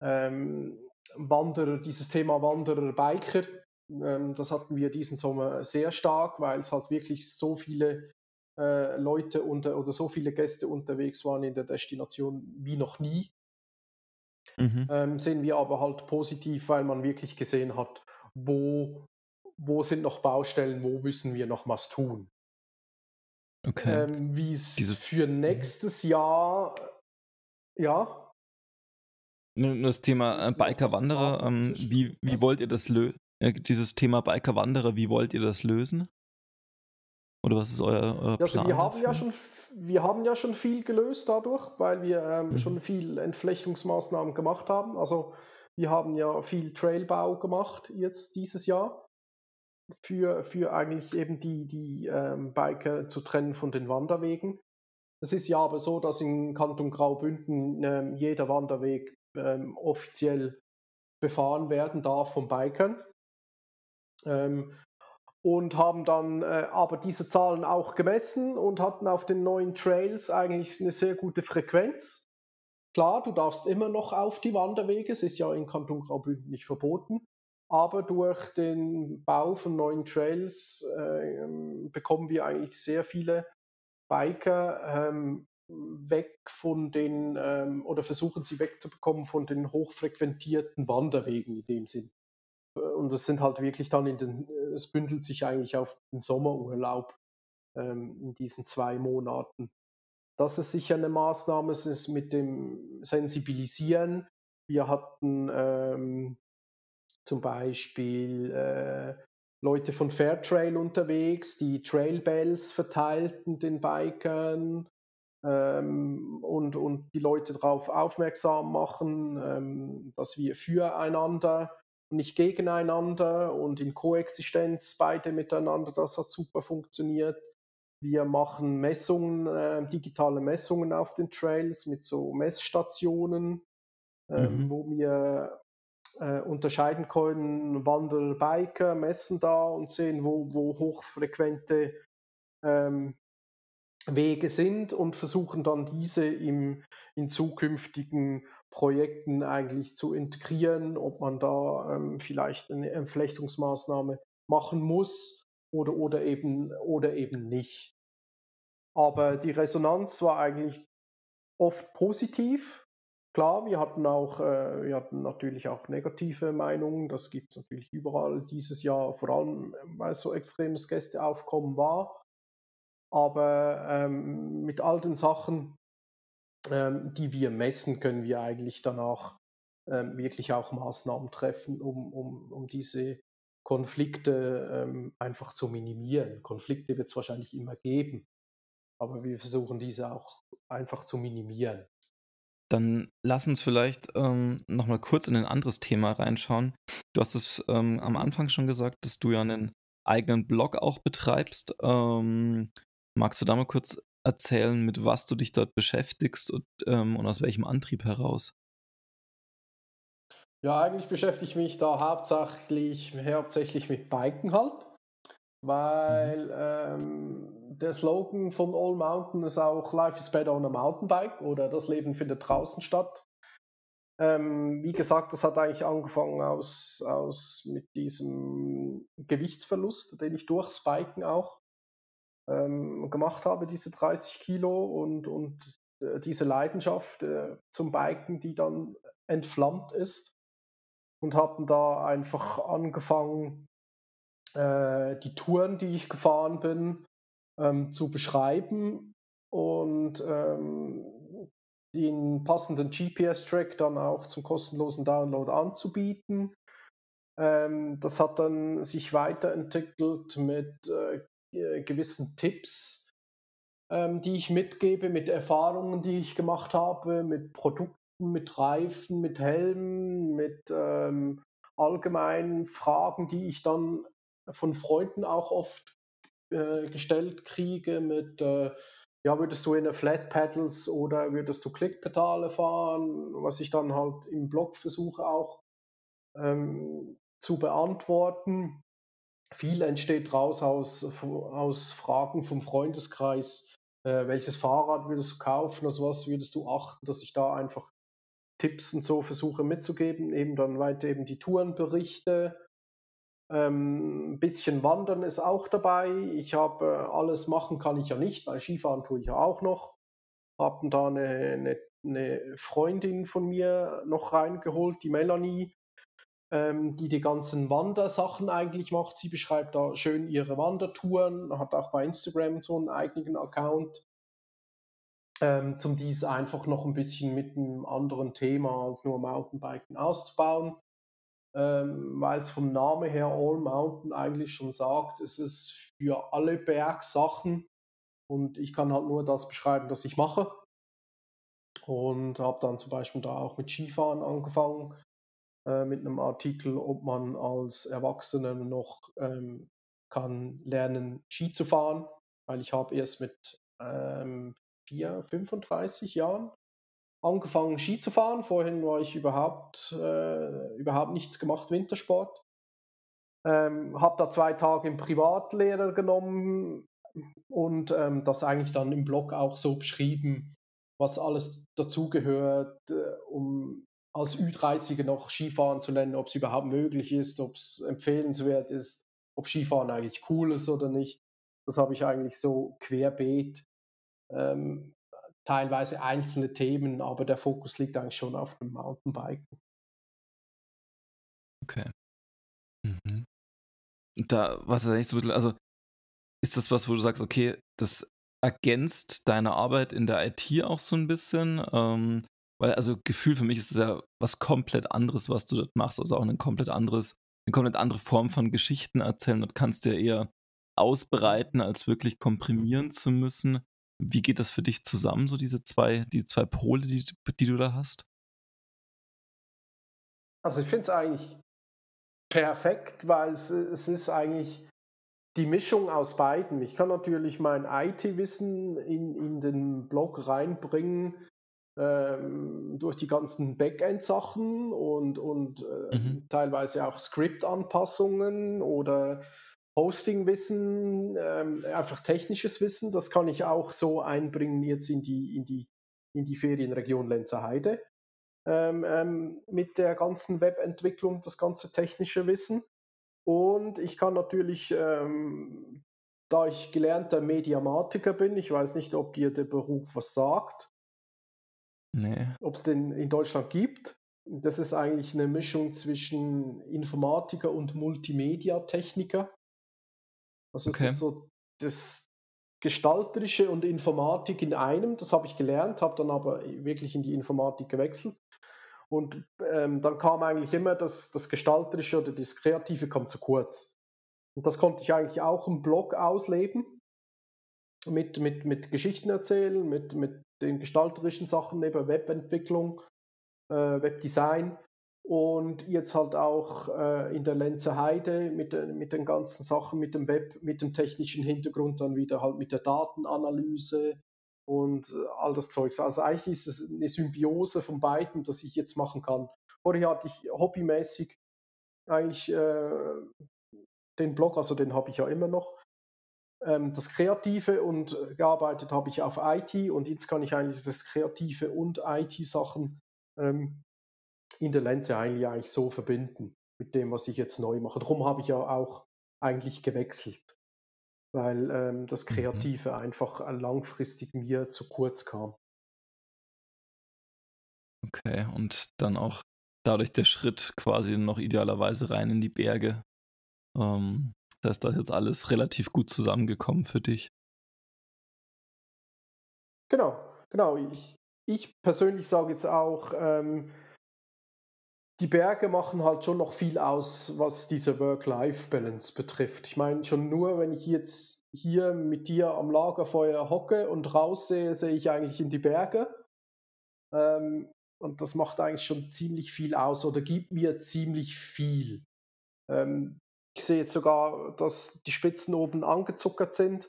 ähm, Wanderer, dieses Thema Wanderer, Biker. Ähm, das hatten wir diesen Sommer sehr stark, weil es halt wirklich so viele äh, Leute unter, oder so viele Gäste unterwegs waren in der Destination wie noch nie. Mhm. Ähm, sehen wir aber halt positiv, weil man wirklich gesehen hat, wo, wo sind noch Baustellen, wo müssen wir noch was tun. Okay. Ähm, Wie es für nächstes Jahr, ja, Nur das Thema äh, Biker-Wanderer, ähm, wie, wie wollt ihr das lösen? Ja, dieses Thema Biker-Wanderer, wie wollt ihr das lösen? Oder was ist euer, euer also Plan wir haben ja schon, wir haben ja schon viel gelöst dadurch, weil wir ähm, Mhm. schon viel Entflechtungsmaßnahmen gemacht haben. Also wir haben ja viel Trailbau gemacht jetzt dieses Jahr für, für eigentlich eben die, die ähm, Biker zu trennen von den Wanderwegen. Es ist ja aber so, dass im Kanton Graubünden ähm, jeder Wanderweg ähm, offiziell befahren werden darf von Bikern. Ähm, und haben dann äh, aber diese Zahlen auch gemessen und hatten auf den neuen Trails eigentlich eine sehr gute Frequenz. Klar, du darfst immer noch auf die Wanderwege, es ist ja in Kanton Graubünden nicht verboten, aber durch den Bau von neuen Trails äh, bekommen wir eigentlich sehr viele Biker ähm, weg von den ähm, oder versuchen sie wegzubekommen von den hochfrequentierten Wanderwegen in dem Sinn. Und es sind halt wirklich dann in den, es bündelt sich eigentlich auf den Sommerurlaub ähm, in diesen zwei Monaten. Das ist sicher eine Maßnahme, es ist mit dem Sensibilisieren. Wir hatten ähm, zum Beispiel äh, Leute von Fairtrail unterwegs, die Trailbells verteilten den Bikern ähm, und, und die Leute darauf aufmerksam machen, ähm, dass wir füreinander und nicht gegeneinander und in Koexistenz beide miteinander, das hat super funktioniert. Wir machen Messungen, äh, digitale Messungen auf den Trails mit so Messstationen, ähm, Mhm. wo wir äh, unterscheiden können, Wanderer, Biker, messen da und sehen, wo, wo hochfrequente ähm, Wege sind und versuchen dann diese im, in zukünftigen Projekten eigentlich zu integrieren, ob man da ähm, vielleicht eine Entflechtungsmaßnahme machen muss oder, oder, eben, oder eben nicht. Aber die Resonanz war eigentlich oft positiv. Klar, wir hatten auch, äh, wir hatten natürlich auch negative Meinungen. Das gibt es natürlich überall dieses Jahr, vor allem weil so extremes Gästeaufkommen war. Aber ähm, mit all den Sachen, ähm, die wir messen, können wir eigentlich danach ähm, wirklich auch Maßnahmen treffen, um, um, um diese Konflikte ähm, einfach zu minimieren. Konflikte wird es wahrscheinlich immer geben, aber wir versuchen diese auch einfach zu minimieren. Dann lass uns vielleicht ähm, nochmal kurz in ein anderes Thema reinschauen. Du hast es ähm, am Anfang schon gesagt, dass du ja einen eigenen Blog auch betreibst. Ähm, magst du da mal kurz erzählen, mit was du dich dort beschäftigst und, ähm, und aus welchem Antrieb heraus? Ja, eigentlich beschäftige ich mich da hauptsächlich, hauptsächlich mit Biken halt. Weil ähm, der Slogan von All Mountain ist auch Life is better on a Mountainbike oder das Leben findet draußen statt. Ähm, wie gesagt, das hat eigentlich angefangen aus, aus mit diesem Gewichtsverlust, den ich durchs Biken auch ähm, gemacht habe, diese 30 Kilo und, und äh, diese Leidenschaft äh, zum Biken, die dann entflammt ist. Und habe da einfach angefangen, äh, die Touren, die ich gefahren bin, ähm, zu beschreiben und ähm, den passenden GPS-Track dann auch zum kostenlosen Download anzubieten. Ähm, das hat dann sich weiterentwickelt mit äh, gewissen Tipps, ähm, die ich mitgebe, mit Erfahrungen, die ich gemacht habe, mit Produkten, mit Reifen, mit Helmen, mit ähm, allgemeinen Fragen, die ich dann von Freunden auch oft äh, gestellt kriege mit, äh, ja, würdest du in eine Flat Pedals oder würdest du Klickpedale fahren, was ich dann halt im Blog versuche auch ähm, zu beantworten. Viel entsteht raus aus, aus Fragen vom Freundeskreis. Äh, welches Fahrrad würdest du kaufen, aus was würdest du achten, dass ich da einfach Tipps und so versuche mitzugeben, eben dann weiter eben die Tourenberichte, ein bisschen Wandern ist auch dabei. Ich habe äh, alles machen kann ich ja nicht, weil Skifahren tue ich ja auch noch. Habe da eine, eine, eine, Freundin von mir noch reingeholt, die Melanie, ähm, die die ganzen Wandersachen eigentlich macht. Sie beschreibt da schön ihre Wandertouren, hat auch bei Instagram so einen eigenen Account. Ähm, zum dies einfach noch ein bisschen mit einem anderen Thema als nur Mountainbiken auszubauen ähm, weil es vom Namen her All Mountain eigentlich schon sagt, es ist für alle Bergsachen und ich kann halt nur das beschreiben, was ich mache. Und habe dann zum Beispiel da auch mit Skifahren angefangen, äh, mit einem Artikel, ob man als Erwachsener noch ähm, kann lernen, Ski zu fahren, weil ich habe erst mit ähm, 4, 35 Jahren angefangen Ski zu fahren. Vorhin war ich überhaupt, äh, überhaupt nichts gemacht, Wintersport. Ähm, habe da zwei Tage im Privatlehrer genommen und ähm, das eigentlich dann im Blog auch so beschrieben, was alles dazugehört, äh, um als Ü30er noch Skifahren zu lernen, ob es überhaupt möglich ist, ob es empfehlenswert ist, ob Skifahren eigentlich cool ist oder nicht. Das habe ich eigentlich so querbeet ähm, teilweise einzelne Themen, aber der Fokus liegt eigentlich schon auf dem Mountainbiken. Okay. Mhm. Da, was ist eigentlich so, also ist das was, wo du sagst, okay, das ergänzt deine Arbeit in der IT auch so ein bisschen? Ähm, weil, also Gefühl für mich ist es ja was komplett anderes, was du dort machst, also auch ein komplett anderes, eine komplett andere Form von Geschichten erzählen. Dort kannst du ja eher ausbreiten, als wirklich komprimieren zu müssen. Wie geht das für dich zusammen, so diese zwei, die zwei Pole, die, die du da hast? Also ich finde es eigentlich perfekt, weil es, es ist eigentlich die Mischung aus beiden. Ich kann natürlich mein IT-Wissen in, in den Blog reinbringen ähm, durch die ganzen Backend-Sachen und, und äh, mhm. teilweise auch Script-Anpassungen oder Hosting-Wissen, ähm, einfach technisches Wissen, das kann ich auch so einbringen jetzt in die, in die, in die Ferienregion Lenzerheide. Ähm, ähm, mit der ganzen Webentwicklung, das ganze technische Wissen. Und ich kann natürlich, ähm, da ich gelernter Mediamatiker bin, ich weiß nicht, ob dir der Beruf was sagt. Nee. Ob es den in Deutschland gibt. Das ist eigentlich eine Mischung zwischen Informatiker und Multimedia-Techniker. Also okay. es ist so das Gestalterische und Informatik in einem. Das habe ich gelernt, habe dann aber wirklich in die Informatik gewechselt. Und ähm, dann kam eigentlich immer das, das Gestalterische oder das Kreative kam zu kurz. Und das konnte ich eigentlich auch im Blog ausleben. Mit, mit, mit Geschichten erzählen, mit, mit den gestalterischen Sachen, eben Webentwicklung, äh, Webdesign. Und jetzt halt auch äh, in der Lenzer Heide mit, mit den ganzen Sachen, mit dem Web, mit dem technischen Hintergrund, dann wieder halt mit der Datenanalyse, und äh, all das Zeugs. Also eigentlich ist es eine Symbiose von beiden, das ich jetzt machen kann. Vorher hatte ich hobbymäßig eigentlich äh, den Blog, also den habe ich ja immer noch, ähm, das Kreative und äh, gearbeitet habe ich auf IT und jetzt kann ich eigentlich das Kreative und IT-Sachen ähm, in der Lenze eigentlich, eigentlich so verbinden mit dem, was ich jetzt neu mache. Darum habe ich ja auch eigentlich gewechselt weil ähm, das mhm. Kreative mhm. einfach langfristig mir zu kurz kam. Okay, und dann auch dadurch der Schritt quasi noch idealerweise rein in die Berge. Ähm, da ist das jetzt alles relativ gut zusammengekommen für dich. Genau, genau. Ich, ich persönlich sage jetzt auch, ähm, die Berge machen halt schon noch viel aus, was diese Work-Life-Balance betrifft. Ich meine, schon nur, wenn ich jetzt hier mit dir am Lagerfeuer hocke und raussehe, sehe ich eigentlich in die Berge. Ähm, und das macht eigentlich schon ziemlich viel aus oder gibt mir ziemlich viel. Ähm, ich sehe jetzt sogar, dass die Spitzen oben angezuckert sind.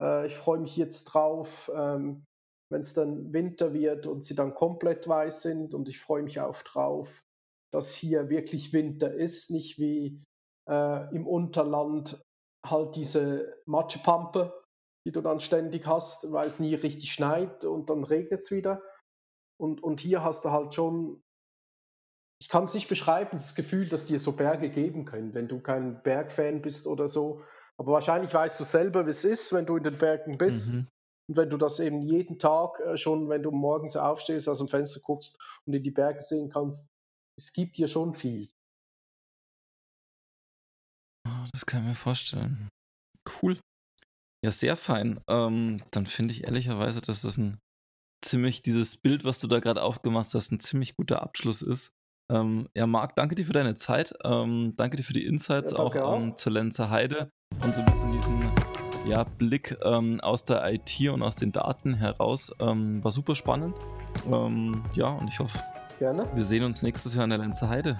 Äh, ich freue mich jetzt drauf, ähm, wenn es dann Winter wird und sie dann komplett weiß sind. Und ich freue mich auch drauf, dass hier wirklich Winter ist, nicht wie äh, im Unterland halt diese Matschepampe, die du dann ständig hast, weil es nie richtig schneit und dann regnet es wieder. Und, und hier hast du halt schon, ich kann es nicht beschreiben, das Gefühl, dass dir so Berge geben können, wenn du kein Bergfan bist oder so. Aber wahrscheinlich weißt du selber, wie es ist, wenn du in den Bergen bist. Mhm. Und wenn du das eben jeden Tag äh, schon, wenn du morgens aufstehst, aus dem Fenster guckst und in die Berge sehen kannst, es gibt hier schon viel. Ah, das kann ich mir vorstellen. Cool. Ja, sehr fein. Ähm, dann finde ich ehrlicherweise, dass das ein ziemlich, dieses Bild, was du da gerade aufgemacht hast, ein ziemlich guter Abschluss ist. Ähm, ja, Marc, danke dir für deine Zeit. Ähm, danke dir für die Insights ja, auch, auch. Ähm, zur Lenzer Heide und so ein bisschen diesen ja, Blick ähm, aus der IT und aus den Daten heraus. Ähm, war super spannend. ja, und ich hoffe, Gerne. Wir sehen uns nächstes Jahr in der Lenzer Heide.